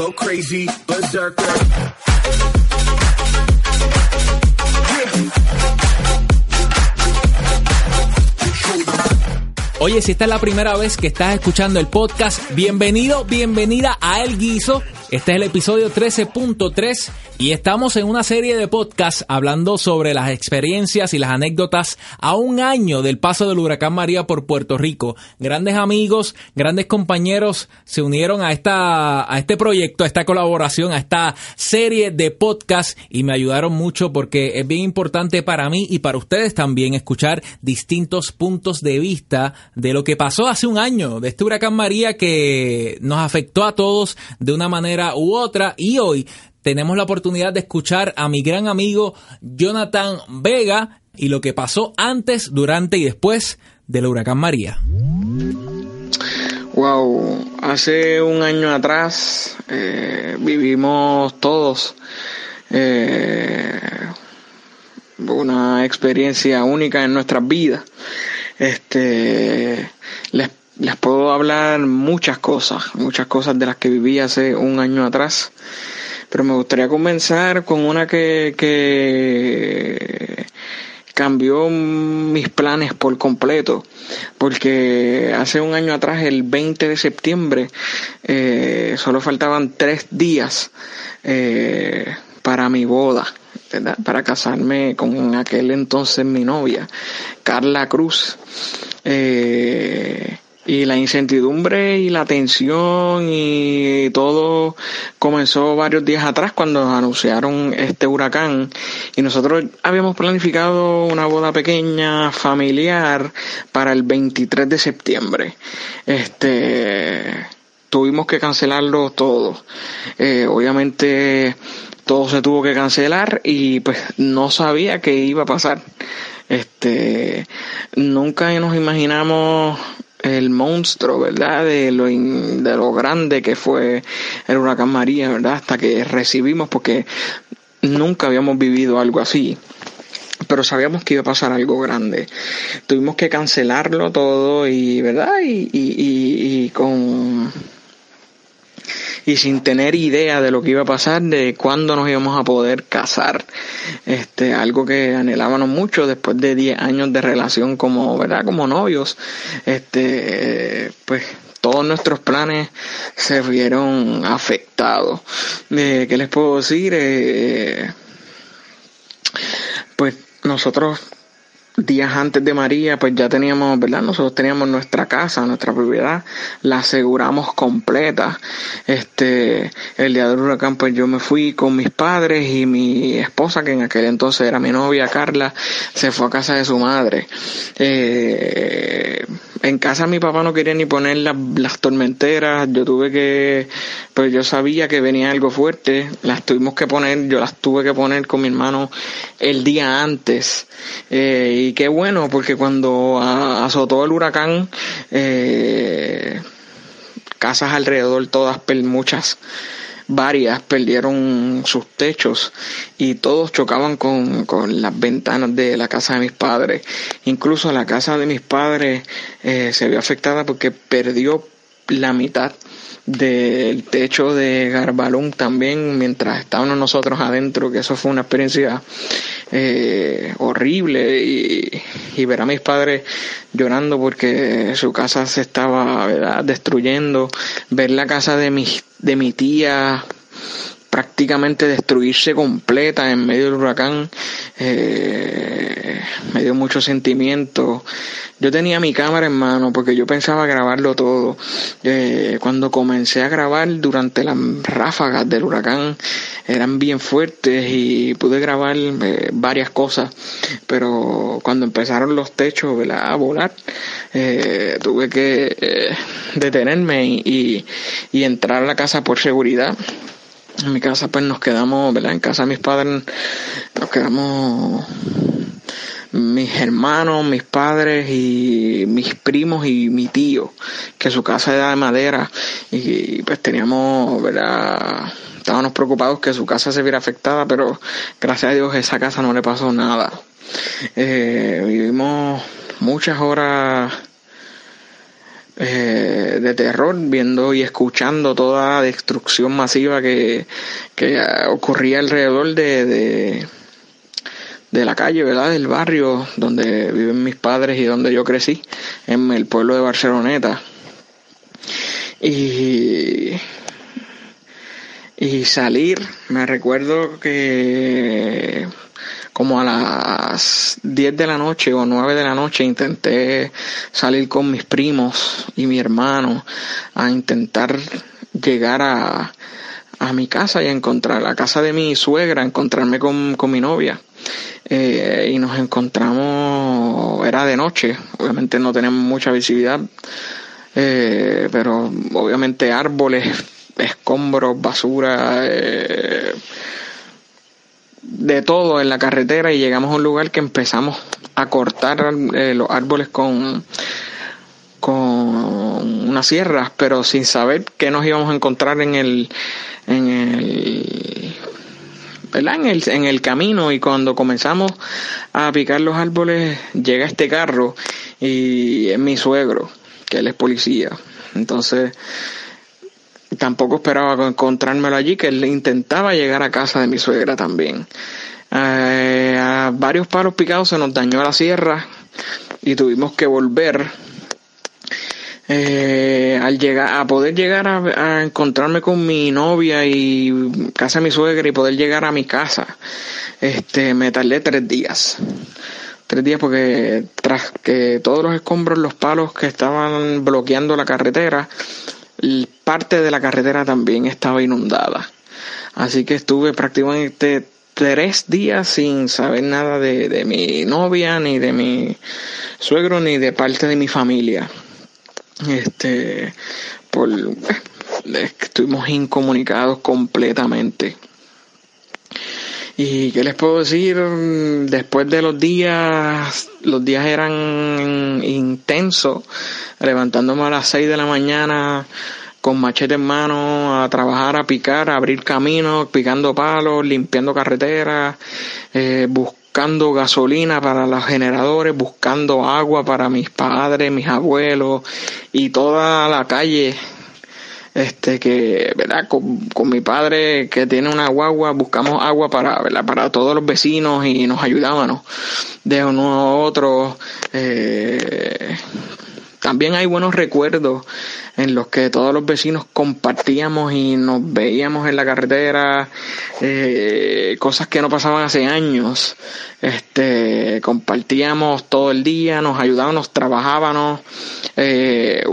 go crazy, berserker. Oye, si esta es la primera vez que estás escuchando el podcast, bienvenido, bienvenida a El Guiso. Este es el episodio 13.3 y estamos en una serie de podcasts hablando sobre las experiencias y las anécdotas a un año del paso del huracán María por Puerto Rico. Grandes amigos, grandes compañeros se unieron a esta a este proyecto, a esta colaboración, a esta serie de podcasts y me ayudaron mucho porque es bien importante para mí y para ustedes también escuchar distintos puntos de vista de lo que pasó hace un año de este huracán María que nos afectó a todos de una manera u otra y hoy tenemos la oportunidad de escuchar a mi gran amigo Jonathan Vega y lo que pasó antes, durante y después del huracán María. Wow, hace un año atrás eh, vivimos todos eh, una experiencia única en nuestras vidas. Este, les les puedo hablar muchas cosas, muchas cosas de las que viví hace un año atrás, pero me gustaría comenzar con una que, que cambió mis planes por completo, porque hace un año atrás, el 20 de septiembre, eh, solo faltaban tres días eh, para mi boda. para casarme con aquel entonces mi novia, Carla Cruz. Eh, y la incertidumbre y la tensión y todo comenzó varios días atrás cuando anunciaron este huracán. Y nosotros habíamos planificado una boda pequeña familiar para el 23 de septiembre. Este tuvimos que cancelarlo todo. Eh, obviamente todo se tuvo que cancelar y pues no sabía qué iba a pasar. Este nunca nos imaginamos el monstruo, ¿verdad? De lo, de lo grande que fue el huracán María, ¿verdad? Hasta que recibimos, porque nunca habíamos vivido algo así. Pero sabíamos que iba a pasar algo grande. Tuvimos que cancelarlo todo y, ¿verdad? y, y, y con y sin tener idea de lo que iba a pasar, de cuándo nos íbamos a poder casar. Este, algo que anhelábamos mucho después de 10 años de relación como, ¿verdad? Como novios. Este, pues todos nuestros planes se vieron afectados. Eh, ¿Qué les puedo decir? Eh, pues nosotros días antes de María, pues ya teníamos, ¿verdad? Nosotros teníamos nuestra casa, nuestra propiedad, la aseguramos completa. Este, el día del huracán, pues yo me fui con mis padres y mi esposa, que en aquel entonces era mi novia, Carla, se fue a casa de su madre. Eh, en casa mi papá no quería ni poner las, tormenteras, yo tuve que, pues yo sabía que venía algo fuerte, las tuvimos que poner, yo las tuve que poner con mi hermano el día antes. Eh, y qué bueno, porque cuando azotó el huracán, eh, casas alrededor, todas, muchas, varias perdieron sus techos y todos chocaban con, con, las ventanas de la casa de mis padres. Incluso la casa de mis padres eh, se vio afectada porque perdió la mitad del techo de Garbalón también mientras estábamos nosotros adentro, que eso fue una experiencia eh, horrible y, y, ver a mis padres llorando porque su casa se estaba destruyendo, ver la casa de mi, de mi tía prácticamente destruirse completa en medio del huracán eh, me dio mucho sentimiento. Yo tenía mi cámara en mano porque yo pensaba grabarlo todo. Eh, cuando comencé a grabar durante las ráfagas del huracán eran bien fuertes y pude grabar eh, varias cosas. Pero cuando empezaron los techos a volar tuve que detenerme y entrar a la casa por seguridad en mi casa pues nos quedamos, ¿verdad? En casa de mis padres nos quedamos mis hermanos, mis padres y mis primos y mi tío, que su casa era de madera y pues teníamos, ¿verdad? Estábamos preocupados que su casa se viera afectada, pero gracias a Dios esa casa no le pasó nada. Eh, vivimos muchas horas eh, de terror, viendo y escuchando toda la destrucción masiva que, que ocurría alrededor de, de, de, la calle, ¿verdad? Del barrio donde viven mis padres y donde yo crecí, en el pueblo de Barceloneta. Y, y salir, me recuerdo que como a las 10 de la noche o 9 de la noche intenté salir con mis primos y mi hermano a intentar llegar a, a mi casa y a encontrar la casa de mi suegra, encontrarme con, con mi novia. Eh, y nos encontramos, era de noche, obviamente no tenemos mucha visibilidad, eh, pero obviamente árboles, escombros, basura, eh, de todo en la carretera y llegamos a un lugar que empezamos a cortar eh, los árboles con con unas sierras, pero sin saber qué nos íbamos a encontrar en el el En el, en el camino y cuando comenzamos a picar los árboles llega este carro y es mi suegro, que él es policía. Entonces tampoco esperaba encontrármelo allí, que él intentaba llegar a casa de mi suegra también. Eh, a varios palos picados se nos dañó la sierra y tuvimos que volver eh, al llegar a poder llegar a, encontrarme con mi novia y casa de mi suegra y poder llegar a mi casa este me tardé tres días tres días porque tras que todos los escombros los palos que estaban bloqueando la carretera parte de la carretera también estaba inundada. Así que estuve prácticamente tres días sin saber nada de, mi novia, ni de mi suegro, ni de parte de mi familia. Este, por, eh, estuvimos incomunicados completamente. ¿Y qué les puedo decir? Después de los días, los días eran intensos, levantándome a las 6 de la mañana con machete en mano a trabajar, a picar, a abrir caminos, picando palos, limpiando carreteras, eh, buscando gasolina para los generadores, buscando agua para mis padres, mis abuelos y toda la calle este que verdad con, con, mi padre que tiene una guagua buscamos agua para para todos los vecinos y nos ayudábamos de uno a otro eh, también hay buenos recuerdos en los que todos los vecinos compartíamos y nos veíamos en la carretera, eh, cosas que no pasaban hace años. Este, compartíamos todo el día, nos ayudábamos, trabajábamos. Eh,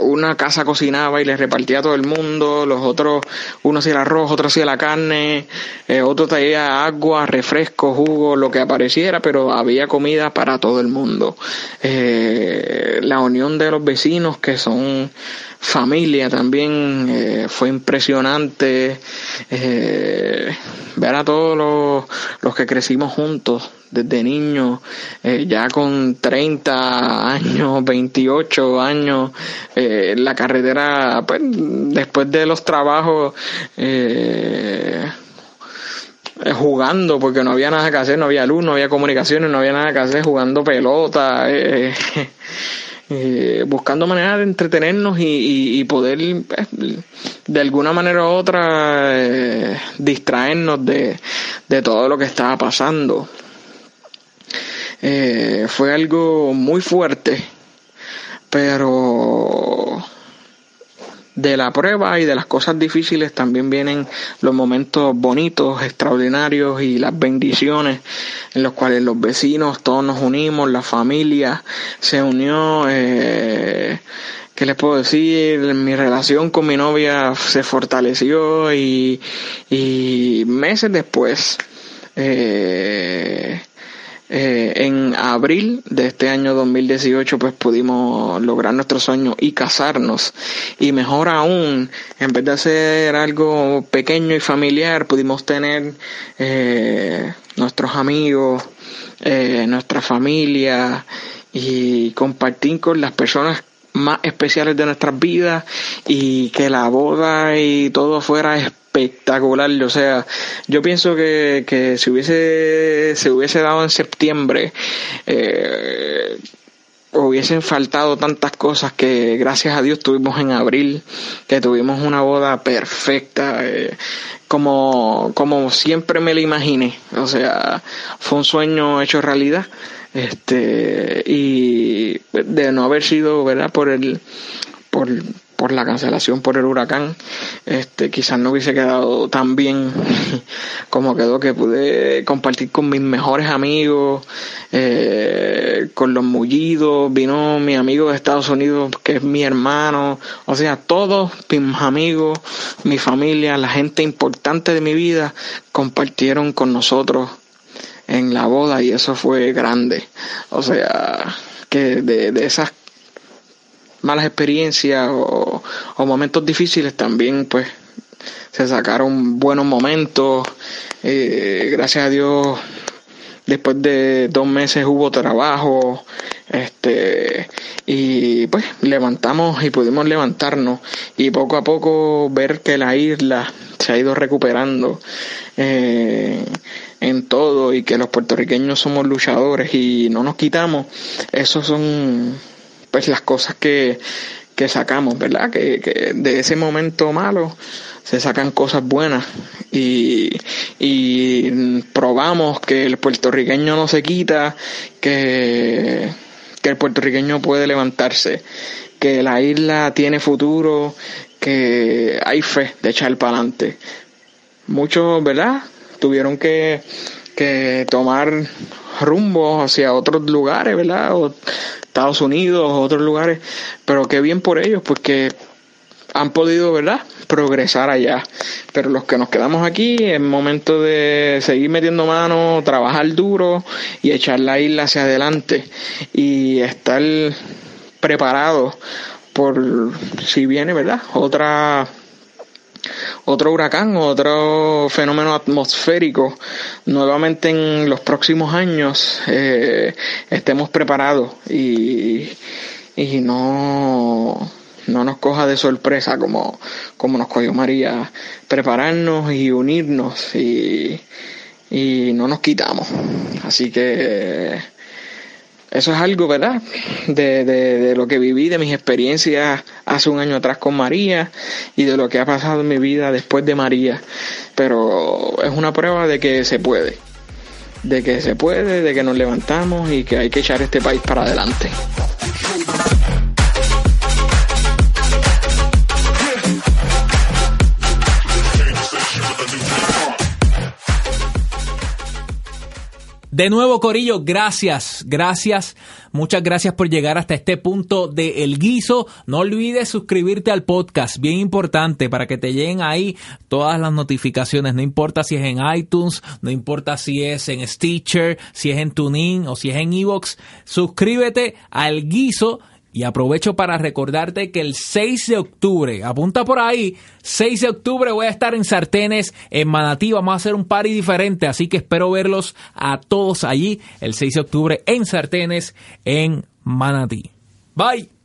una casa cocinaba y le repartía a todo el mundo, los otros, uno hacía el arroz, otro hacía la carne, eh, otro traía agua, refresco, jugo, lo que apareciera, pero había comida para todo el mundo. la unión de los vecinos que son familia también eh, fue impresionante eh, ver a todos los, los, que crecimos juntos desde niños eh, ya con 30 años 28 años en la carretera pues, después de los trabajos jugando porque no había nada que hacer, no había luz, no había comunicaciones, no había nada que hacer, jugando pelota, eh, buscando maneras de entretenernos y, poder eh, de alguna manera u otra eh, distraernos de, de, todo lo que estaba pasando. fue algo muy fuerte, pero de la prueba y de las cosas difíciles también vienen los momentos bonitos, extraordinarios y las bendiciones en los cuales los vecinos todos nos unimos, la familia se unió. Eh, ¿Qué les puedo decir? Mi relación con mi novia se fortaleció y, y meses después eh, eh, en abril de este año 2018 pues pudimos lograr nuestro sueño y casarnos. Y mejor aún en vez de hacer algo pequeño y familiar pudimos tener eh, nuestros amigos eh, nuestra familia y compartir con las personas más especiales de nuestras vidas y que la boda y todo fuera espectacular. O sea, yo pienso que, que si hubiese, se hubiese dado en septiembre, eh, hubiesen faltado tantas cosas que gracias a Dios tuvimos en abril, que tuvimos una boda perfecta, eh, como, como siempre me la imaginé. O sea, fue un sueño hecho realidad. Este, y de no haber sido, ¿verdad? Por el, por, por la cancelación por el huracán, este, quizás no hubiese quedado tan bien como quedó, que pude compartir con mis mejores amigos, eh, con los mullidos, vino mi amigo de Estados Unidos, que es mi hermano, o sea, todos mis amigos, mi familia, la gente importante de mi vida, compartieron con nosotros en la boda y eso fue grande. O sea, que de, de esas malas experiencias o, momentos difíciles también pues se sacaron buenos momentos eh, gracias a Dios después de dos meses hubo trabajo este y pues levantamos y pudimos levantarnos y poco a poco ver que la isla se ha ido recuperando eh, en todo y que los puertorriqueños somos luchadores y no nos quitamos esos son pues las cosas que, que sacamos, ¿verdad? Que, que, de ese momento malo se sacan cosas buenas y, y probamos que el puertorriqueño no se quita, que, que el puertorriqueño puede levantarse, que la isla tiene futuro, que hay fe de echar para adelante. Muchos, ¿verdad? Tuvieron que, que tomar rumbo hacia otros lugares, ¿verdad? Estados Unidos, otros lugares, pero qué bien por ellos, porque han podido, ¿verdad?, progresar allá. Pero los que nos quedamos aquí, es momento de seguir metiendo mano, trabajar duro y echar la isla hacia adelante y estar preparados por si viene, ¿verdad?, otra otro huracán, otro fenómeno atmosférico, nuevamente en los próximos años eh, estemos preparados y, y no, no nos coja de sorpresa como, como nos cogió María, prepararnos y unirnos y, y no nos quitamos. Así que eso es algo, ¿verdad? De, de, de, lo que viví, de mis experiencias hace un año atrás con María y de lo que ha pasado en mi vida después de María. Pero es una prueba de que se puede, de que se puede, de que nos levantamos y que hay que echar este país para adelante. De nuevo, Corillo, gracias, gracias, muchas gracias por llegar hasta este punto de El Guiso. No olvides suscribirte al podcast, bien importante, para que te lleguen ahí todas las notificaciones. No importa si es en iTunes, no importa si es en Stitcher, si es en TuneIn o si es en Evox. Suscríbete al Guiso y aprovecho para recordarte que el 6 de octubre, apunta por ahí, 6 de octubre voy a estar en Sartenes, en Manatí, vamos a hacer un party diferente, así que espero verlos a todos allí el 6 de octubre en Sartenes, en Manatí. Bye.